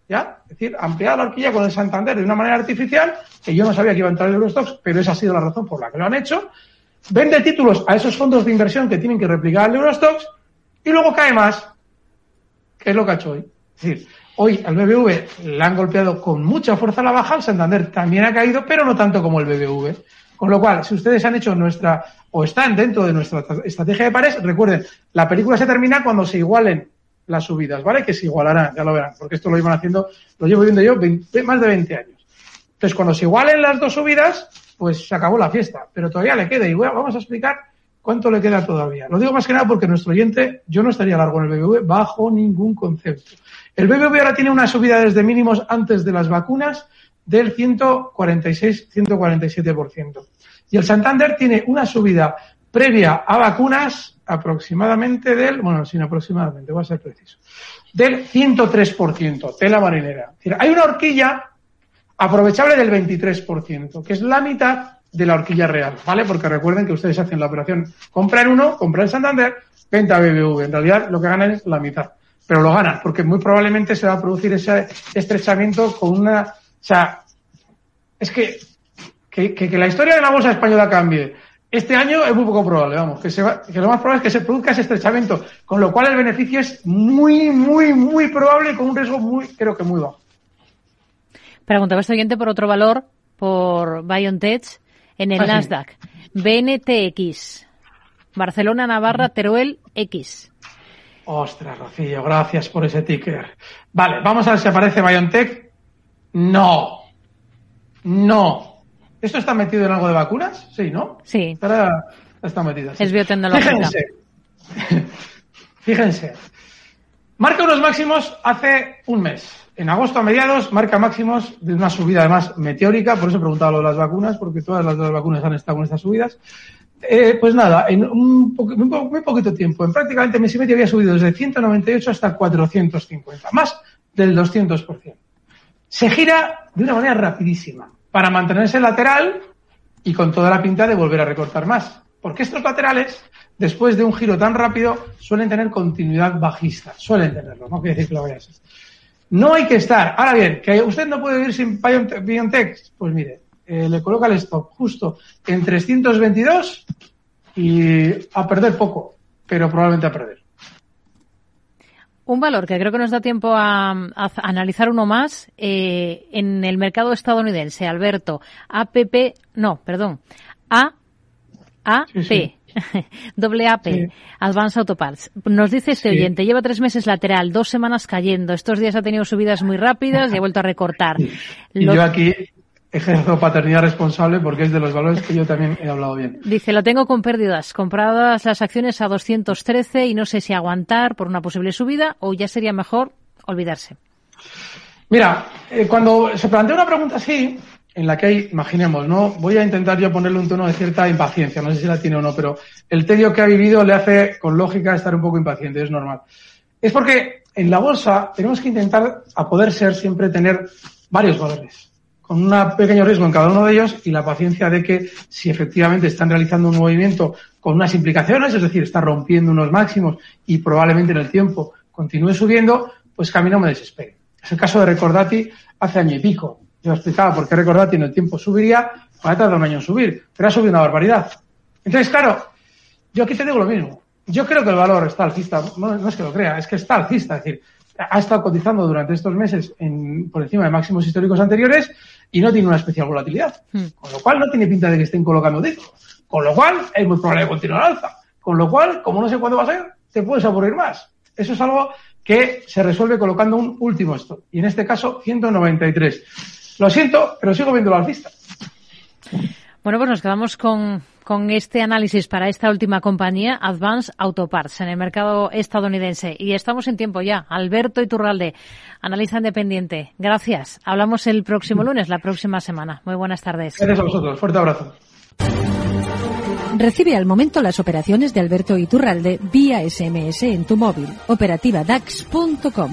¿ya? Es decir, ampliar la horquilla con el Santander de una manera artificial, que yo no sabía que iba a entrar en el Eurostox, pero esa ha sido la razón por la que lo han hecho. Vende títulos a esos fondos de inversión que tienen que replicar el Eurostox y luego cae más, que es lo que ha hecho hoy. Es decir, hoy al BBV le han golpeado con mucha fuerza la baja, el Santander también ha caído, pero no tanto como el BBV. Con lo cual, si ustedes han hecho nuestra, o están dentro de nuestra estrategia de pares, recuerden, la película se termina cuando se igualen las subidas, ¿vale? Que se igualarán, ya lo verán, porque esto lo iban haciendo, lo llevo viendo yo 20 más de 20 años. Entonces, cuando se igualen las dos subidas, pues se acabó la fiesta, pero todavía le queda, y bueno, vamos a explicar cuánto le queda todavía. Lo digo más que nada porque nuestro oyente, yo no estaría largo en el BBV bajo ningún concepto. El BBV ahora tiene una subida desde mínimos antes de las vacunas del 146-147%. Y el Santander tiene una subida previa a vacunas aproximadamente del, bueno, sin aproximadamente, voy a ser preciso, del 103%, tela marinera. Es decir, hay una horquilla aprovechable del 23%, que es la mitad de la horquilla real, ¿vale? Porque recuerden que ustedes hacen la operación compra en uno, compra en Santander, venta BBV. En realidad lo que ganan es la mitad, pero lo ganan, porque muy probablemente se va a producir ese estrechamiento con una, sea, es que, que, que, que la historia de la bolsa española cambie este año es muy poco probable, vamos, que, se va, que lo más probable es que se produzca ese estrechamiento, con lo cual el beneficio es muy, muy, muy probable con un riesgo muy, creo que muy bajo. Preguntaba este oyente por otro valor, por BioNTech, en el Ah, sí. Nasdaq. BNTX. Barcelona, Navarra, Teruel, X. Ostras, Rocío, gracias por ese ticker. Vale, vamos a ver si aparece BioNTech. No. No. ¿Esto está metido en algo de vacunas? Sí, ¿no? Sí. Estará, está metido. sí. Es biotecnológica. Fíjense. *laughs* Fíjense. Marca unos máximos hace un mes. En agosto a mediados marca máximos de una subida además meteórica, por eso he preguntado lo de las vacunas, porque todas las, las vacunas han estado con estas subidas. Eh, pues nada, en un muy, poquito tiempo, en prácticamente mes y medio había subido desde 198 hasta 450, más del 200%. Se gira de una manera rapidísima para mantenerse lateral y con toda la pinta de volver a recortar más. Porque estos laterales, después de un giro tan rápido, suelen tener continuidad bajista. Suelen tenerlo, no quiere decir que lo vaya a ser. No hay que estar. Ahora bien, que usted no puede vivir sin BioNTech, pues mire, eh, le coloca el stop justo en 322 y a perder poco, pero probablemente a perder. Un valor que creo que nos da tiempo a, analizar uno más eh, en el mercado estadounidense, Alberto. APP, no, perdón, A, A, P. *laughs* Doble AP, Advance Auto Parts. Nos dice este oyente, lleva tres meses lateral, dos semanas cayendo. Estos días ha tenido subidas muy rápidas y ha vuelto a recortar. Y yo aquí ejerzo paternidad responsable porque es de los valores que yo también he hablado bien. Dice, lo tengo con pérdidas, compradas las acciones a 213 y no sé si aguantar por una posible subida o ya sería mejor olvidarse. Mira, eh, cuando se plantea una pregunta así, en la que hay, imaginemos, ¿no? Voy a intentar yo ponerle un tono de cierta impaciencia, no sé si la tiene o no, pero el tedio que ha vivido le hace, con lógica, estar un poco impaciente, es normal. Es porque en la bolsa tenemos que intentar, a poder ser, siempre tener varios valores, con un pequeño riesgo en cada uno de ellos y la paciencia de que si efectivamente están realizando un movimiento con unas implicaciones, es decir, está rompiendo unos máximos y probablemente en el tiempo continúe subiendo, pues que a mí no me desespere. Es el caso de Recordati hace año y pico yo explicaba por qué Recordati en el tiempo subiría, va a tardar un año en subir, pero ha subido una barbaridad. Entonces, claro, yo aquí te digo lo mismo. Yo creo que el valor está alcista, no, es que lo crea, es que está alcista, es decir, ha estado cotizando durante estos meses en, por encima de máximos históricos anteriores y no tiene una especial volatilidad. Hmm. Con lo cual no tiene pinta de que estén colocando dentro. Con lo cual es muy probable que continúe al alza. Con lo cual, como no sé cuándo va a ser, te puedes aburrir más. Eso es algo que se resuelve colocando un último stop. Y en este caso, 193. Lo siento, pero sigo viendo la alcista. Bueno, pues nos quedamos con, con este análisis para esta última compañía, Advance Auto Parts, en el mercado estadounidense. Y estamos en tiempo ya. Alberto Iturralde, analista independiente. Gracias. Hablamos el próximo lunes, la próxima semana. Muy buenas tardes. Gracias a vosotros. Fuerte abrazo. Recibe al momento las operaciones de Alberto Iturralde vía SMS en tu móvil. Operativa DAX.com.